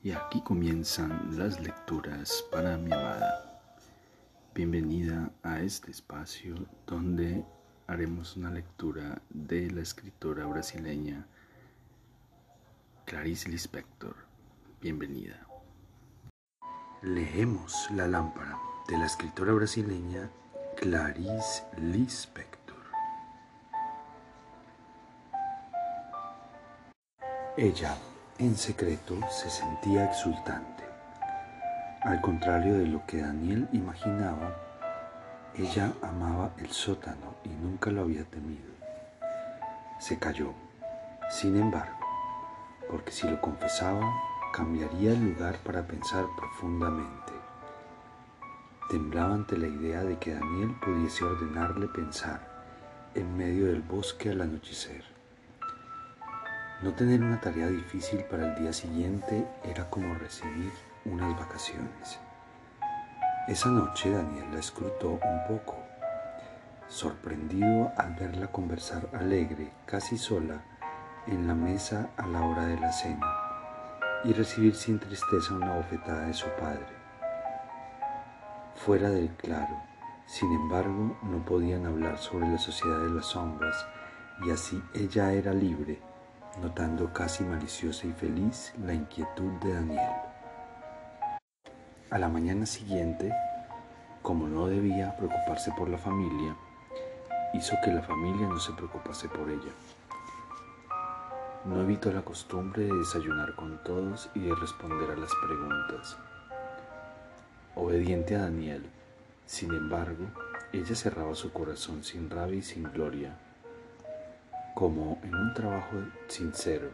Y aquí comienzan las lecturas para mi amada. Bienvenida a este espacio donde haremos una lectura de la escritora brasileña Clarice Lispector. Bienvenida. Leemos La lámpara de la escritora brasileña Clarice Lispector. Ella en secreto se sentía exultante. Al contrario de lo que Daniel imaginaba, ella amaba el sótano y nunca lo había temido. Se calló, sin embargo, porque si lo confesaba, cambiaría el lugar para pensar profundamente. Temblaba ante la idea de que Daniel pudiese ordenarle pensar en medio del bosque al anochecer. No tener una tarea difícil para el día siguiente era como recibir unas vacaciones. Esa noche Daniel la escrutó un poco, sorprendido al verla conversar alegre, casi sola, en la mesa a la hora de la cena, y recibir sin tristeza una bofetada de su padre. Fuera del claro, sin embargo, no podían hablar sobre la sociedad de las sombras, y así ella era libre notando casi maliciosa y feliz la inquietud de Daniel. A la mañana siguiente, como no debía preocuparse por la familia, hizo que la familia no se preocupase por ella. No evitó la costumbre de desayunar con todos y de responder a las preguntas. Obediente a Daniel, sin embargo, ella cerraba su corazón sin rabia y sin gloria como en un trabajo sincero,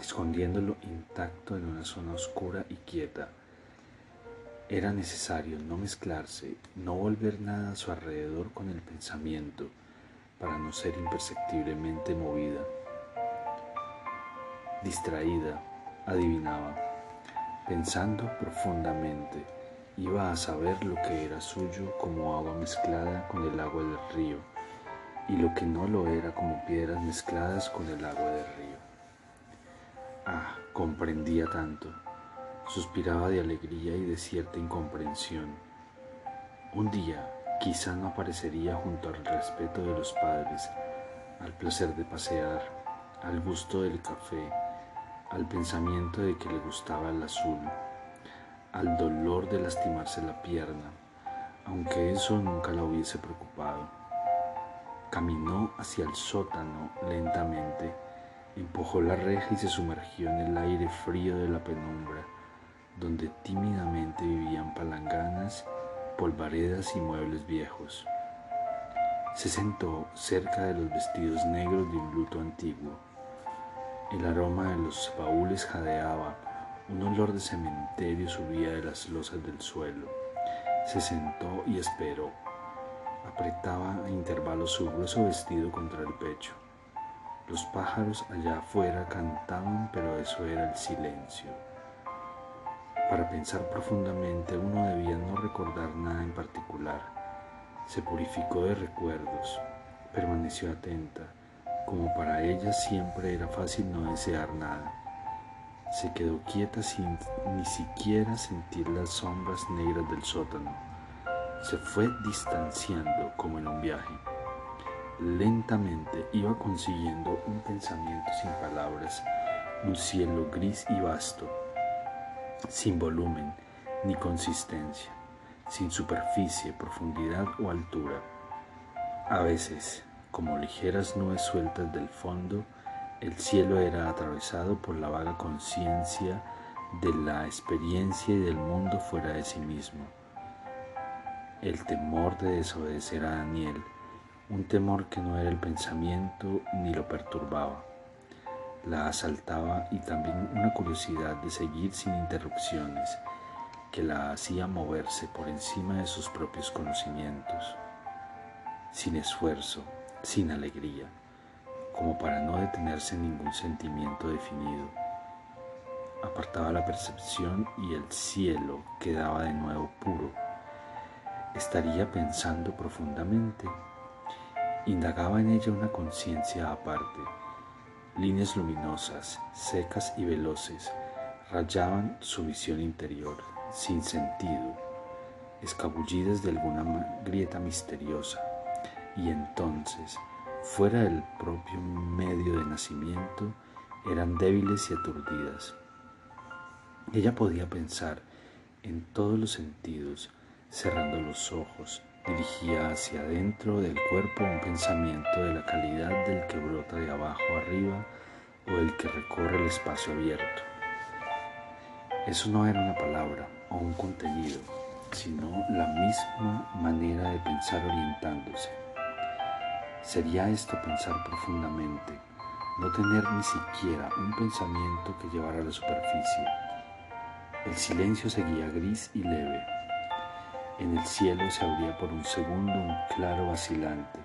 escondiéndolo intacto en una zona oscura y quieta. Era necesario no mezclarse, no volver nada a su alrededor con el pensamiento, para no ser imperceptiblemente movida. Distraída, adivinaba, pensando profundamente, iba a saber lo que era suyo como agua mezclada con el agua del río y lo que no lo era como piedras mezcladas con el agua del río. Ah, comprendía tanto, suspiraba de alegría y de cierta incomprensión. Un día quizá no aparecería junto al respeto de los padres, al placer de pasear, al gusto del café, al pensamiento de que le gustaba el azul, al dolor de lastimarse la pierna, aunque eso nunca la hubiese preocupado. Caminó hacia el sótano lentamente, empujó la reja y se sumergió en el aire frío de la penumbra, donde tímidamente vivían palanganas, polvaredas y muebles viejos. Se sentó cerca de los vestidos negros de un luto antiguo. El aroma de los baúles jadeaba, un olor de cementerio subía de las losas del suelo. Se sentó y esperó apretaba a intervalos su grueso vestido contra el pecho. Los pájaros allá afuera cantaban, pero eso era el silencio. Para pensar profundamente uno debía no recordar nada en particular. Se purificó de recuerdos, permaneció atenta, como para ella siempre era fácil no desear nada. Se quedó quieta sin ni siquiera sentir las sombras negras del sótano se fue distanciando como en un viaje. Lentamente iba consiguiendo un pensamiento sin palabras, un cielo gris y vasto, sin volumen ni consistencia, sin superficie, profundidad o altura. A veces, como ligeras nubes sueltas del fondo, el cielo era atravesado por la vaga conciencia de la experiencia y del mundo fuera de sí mismo el temor de desobedecer a Daniel, un temor que no era el pensamiento ni lo perturbaba. La asaltaba y también una curiosidad de seguir sin interrupciones que la hacía moverse por encima de sus propios conocimientos, sin esfuerzo, sin alegría, como para no detenerse en ningún sentimiento definido. Apartaba la percepción y el cielo quedaba de nuevo puro estaría pensando profundamente. Indagaba en ella una conciencia aparte, líneas luminosas, secas y veloces, rayaban su visión interior, sin sentido, escabullidas de alguna grieta misteriosa, y entonces, fuera del propio medio de nacimiento, eran débiles y aturdidas. Ella podía pensar en todos los sentidos, cerrando los ojos, dirigía hacia adentro del cuerpo un pensamiento de la calidad del que brota de abajo arriba o el que recorre el espacio abierto. Eso no era una palabra o un contenido, sino la misma manera de pensar orientándose. Sería esto pensar profundamente, no tener ni siquiera un pensamiento que llevara a la superficie. El silencio seguía gris y leve. En el cielo se abría por un segundo un claro vacilante,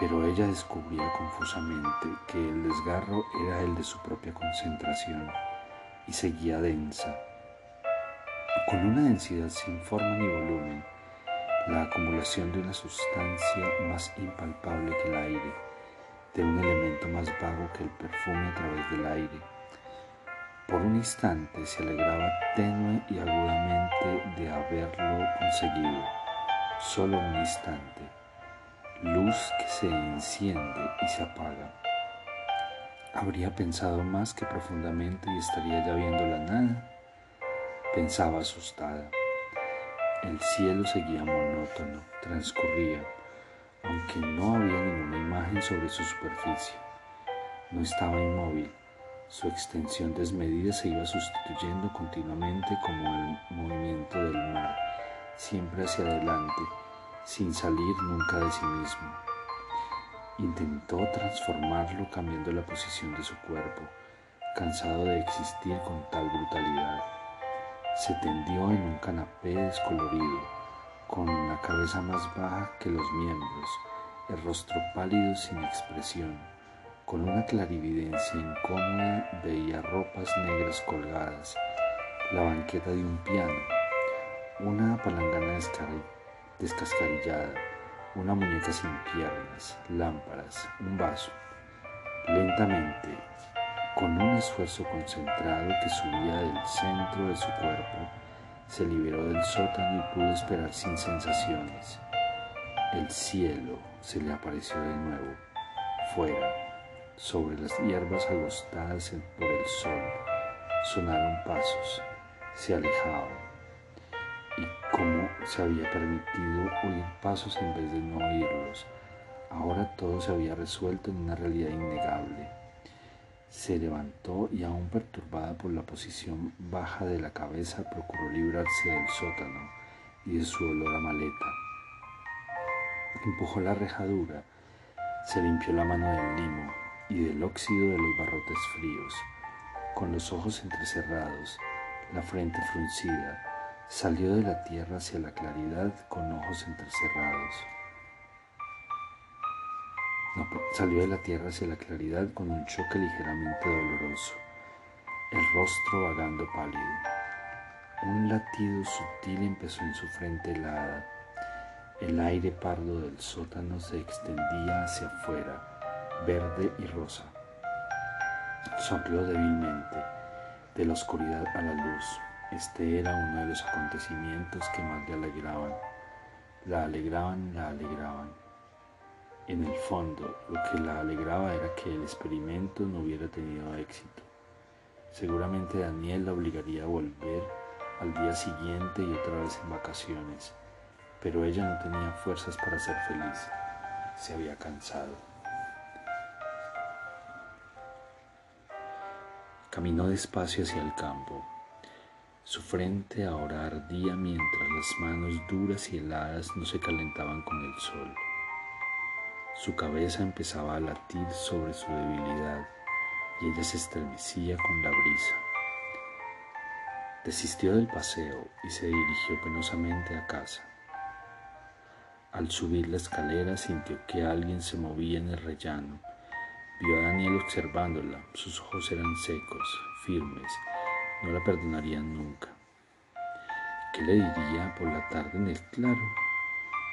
pero ella descubría confusamente que el desgarro era el de su propia concentración y seguía densa, con una densidad sin forma ni volumen, la acumulación de una sustancia más impalpable que el aire, de un elemento más vago que el perfume a través del aire. Por un instante se alegraba tenue y agudamente de haberlo conseguido, solo un instante, luz que se enciende y se apaga. Habría pensado más que profundamente y estaría ya viendo la nada. Pensaba asustada. El cielo seguía monótono, transcurría, aunque no había ninguna imagen sobre su superficie. No estaba inmóvil. Su extensión desmedida se iba sustituyendo continuamente como el movimiento del mar, siempre hacia adelante, sin salir nunca de sí mismo. Intentó transformarlo cambiando la posición de su cuerpo, cansado de existir con tal brutalidad. Se tendió en un canapé descolorido, con la cabeza más baja que los miembros, el rostro pálido sin expresión. Con una clarividencia incómoda veía ropas negras colgadas, la banqueta de un piano, una palangana descascarillada una muñeca sin piernas, lámparas, un vaso. Lentamente, con un esfuerzo concentrado que subía del centro de su cuerpo, se liberó del sótano y pudo esperar sin sensaciones. El cielo se le apareció de nuevo, fuera, sobre las hierbas agostadas por el sol. Sonaron pasos, se alejaban y cómo se había permitido oír pasos en vez de no oírlos. Ahora todo se había resuelto en una realidad innegable. Se levantó y aún perturbada por la posición baja de la cabeza procuró librarse del sótano y de su olor a maleta. Empujó la rejadura, se limpió la mano del limo y del óxido de los barrotes fríos, con los ojos entrecerrados, la frente fruncida, Salió de la tierra hacia la claridad con ojos entrecerrados. salió de la tierra hacia la claridad con un choque ligeramente doloroso, el rostro vagando pálido. Un latido sutil empezó en su frente helada. El aire pardo del sótano se extendía hacia afuera, verde y rosa. Sonrió débilmente, de la oscuridad a la luz. Este era uno de los acontecimientos que más le alegraban. La alegraban, la alegraban. En el fondo, lo que la alegraba era que el experimento no hubiera tenido éxito. Seguramente Daniel la obligaría a volver al día siguiente y otra vez en vacaciones, pero ella no tenía fuerzas para ser feliz. Se había cansado. Caminó despacio hacia el campo. Su frente ahora ardía mientras las manos duras y heladas no se calentaban con el sol. Su cabeza empezaba a latir sobre su debilidad y ella se estremecía con la brisa. Desistió del paseo y se dirigió penosamente a casa. Al subir la escalera sintió que alguien se movía en el rellano. Vio a Daniel observándola. Sus ojos eran secos, firmes no la perdonarían nunca. ¿Qué le diría por la tarde en el claro?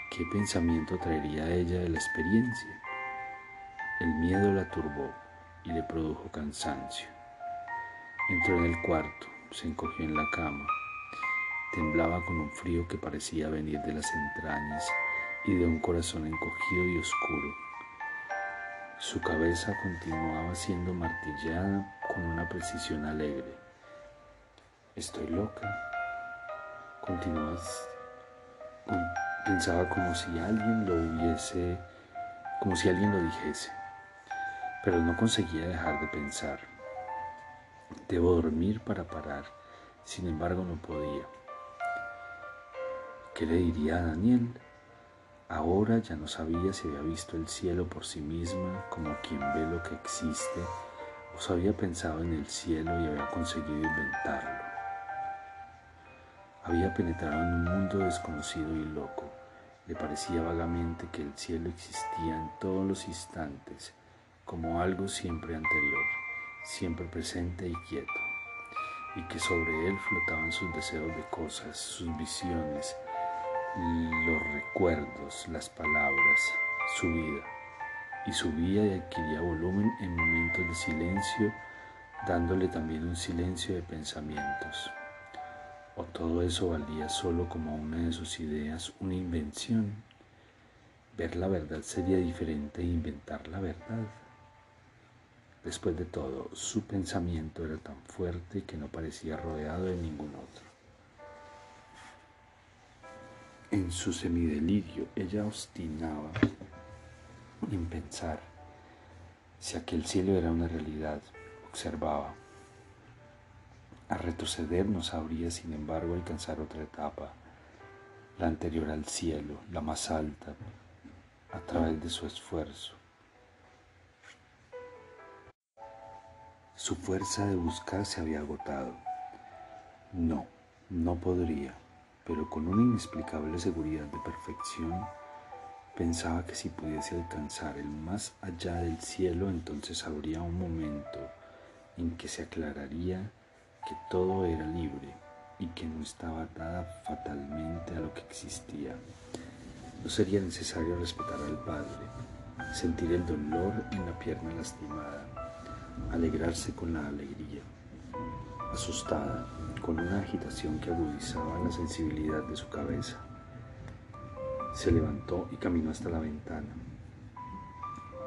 ¿Qué pensamiento traería a ella de la experiencia? El miedo la turbó y le produjo cansancio. Entró en el cuarto, se encogió en la cama. Temblaba con un frío que parecía venir de las entrañas y de un corazón encogido y oscuro. Su cabeza continuaba siendo martillada con una precisión alegre. Estoy loca. Continuaba, pensaba como si alguien lo hubiese, como si alguien lo dijese, pero no conseguía dejar de pensar. Debo dormir para parar, sin embargo no podía. ¿Qué le diría a Daniel? Ahora ya no sabía si había visto el cielo por sí misma como quien ve lo que existe o si había pensado en el cielo y había conseguido inventarlo. Había penetrado en un mundo desconocido y loco. Le parecía vagamente que el cielo existía en todos los instantes como algo siempre anterior, siempre presente y quieto, y que sobre él flotaban sus deseos de cosas, sus visiones, los recuerdos, las palabras, su vida, y subía y adquiría volumen en momentos de silencio, dándole también un silencio de pensamientos. ¿O todo eso valía solo como una de sus ideas, una invención? Ver la verdad sería diferente de inventar la verdad. Después de todo, su pensamiento era tan fuerte que no parecía rodeado de ningún otro. En su semidelirio ella obstinaba en pensar si aquel cielo era una realidad, observaba. A retroceder no sabría, sin embargo, alcanzar otra etapa, la anterior al cielo, la más alta, a través de su esfuerzo. Su fuerza de buscar se había agotado. No, no podría pero con una inexplicable seguridad de perfección, pensaba que si pudiese alcanzar el más allá del cielo, entonces habría un momento en que se aclararía que todo era libre y que no estaba atada fatalmente a lo que existía. No sería necesario respetar al Padre, sentir el dolor en la pierna lastimada, alegrarse con la alegría, asustada, con una agitación que agudizaba la sensibilidad de su cabeza. Se levantó y caminó hasta la ventana.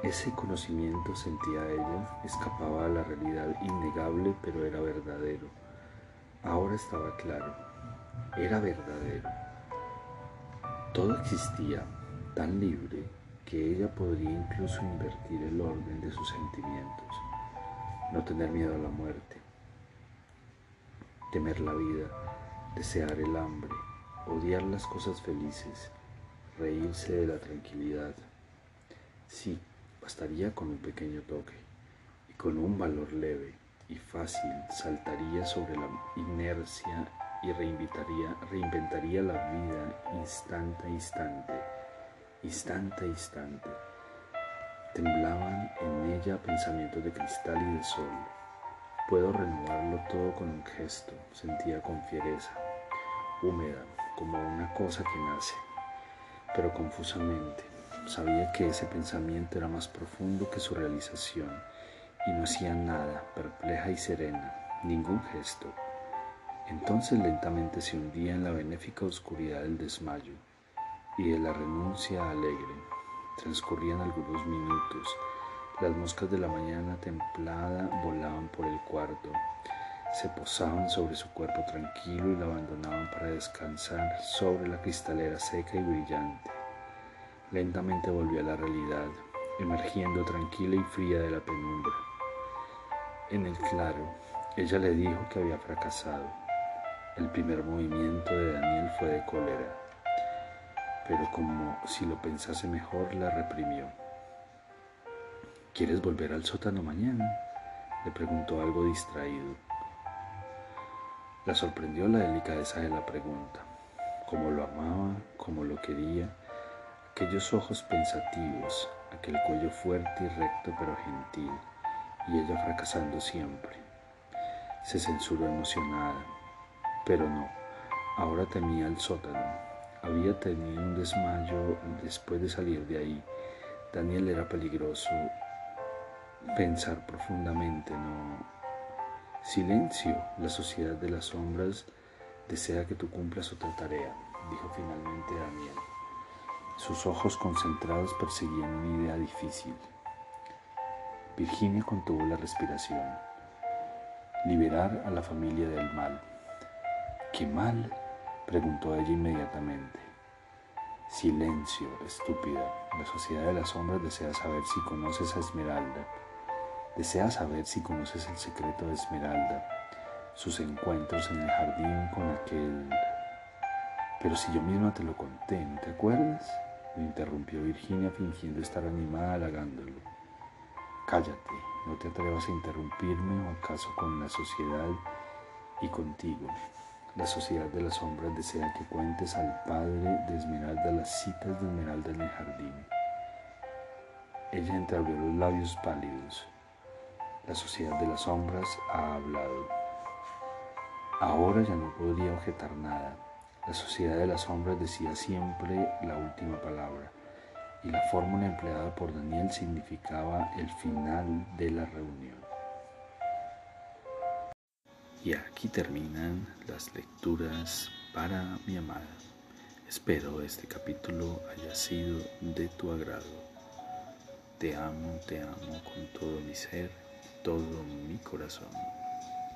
Ese conocimiento, sentía ella, escapaba a la realidad innegable, pero era verdadero. Ahora estaba claro, era verdadero. Todo existía tan libre que ella podría incluso invertir el orden de sus sentimientos, no tener miedo a la muerte, temer la vida, desear el hambre, odiar las cosas felices, reírse de la tranquilidad. Sí, bastaría con un pequeño toque y con un valor leve y fácil saltaría sobre la inercia y reinventaría la vida instante a instante, instante a instante. Temblaban en ella pensamientos de cristal y de sol Puedo renovarlo todo con un gesto, sentía con fiereza, húmeda, como una cosa que nace, pero confusamente. Sabía que ese pensamiento era más profundo que su realización y no hacía nada, perpleja y serena, ningún gesto. Entonces lentamente se hundía en la benéfica oscuridad del desmayo y de la renuncia alegre. Transcurrían algunos minutos las moscas de la mañana templada volaban por el cuarto, se posaban sobre su cuerpo tranquilo y la abandonaban para descansar sobre la cristalera seca y brillante. Lentamente volvió a la realidad, emergiendo tranquila y fría de la penumbra. En el claro, ella le dijo que había fracasado. El primer movimiento de Daniel fue de cólera, pero como si lo pensase mejor, la reprimió. ¿Quieres volver al sótano mañana? le preguntó algo distraído. La sorprendió la delicadeza de la pregunta, cómo lo amaba, cómo lo quería, aquellos ojos pensativos, aquel cuello fuerte y recto pero gentil, y ella fracasando siempre. Se censuró emocionada, pero no, ahora temía el sótano. Había tenido un desmayo después de salir de ahí. Daniel era peligroso pensar profundamente, no, Silencio, la sociedad de las sombras desea que tú cumplas otra tarea, dijo finalmente Daniel. Sus ojos concentrados perseguían una idea difícil. Virginia contuvo la respiración. Liberar a la familia del mal. ¿Qué mal? preguntó ella inmediatamente. Silencio, estúpida. La sociedad de las sombras desea saber si conoces a Esmeralda. Desea saber si conoces el secreto de Esmeralda, sus encuentros en el jardín con aquel... Pero si yo misma te lo conté, ¿no te acuerdas? Le interrumpió Virginia fingiendo estar animada halagándolo. Cállate, no te atrevas a interrumpirme o acaso con la sociedad y contigo. La sociedad de las sombras desea que cuentes al padre de Esmeralda las citas de Esmeralda en el jardín. Ella entreabrió los labios pálidos. La sociedad de las sombras ha hablado. Ahora ya no podría objetar nada. La sociedad de las sombras decía siempre la última palabra y la fórmula empleada por Daniel significaba el final de la reunión. Y aquí terminan las lecturas para mi amada. Espero este capítulo haya sido de tu agrado. Te amo, te amo con todo mi ser, todo mi corazón.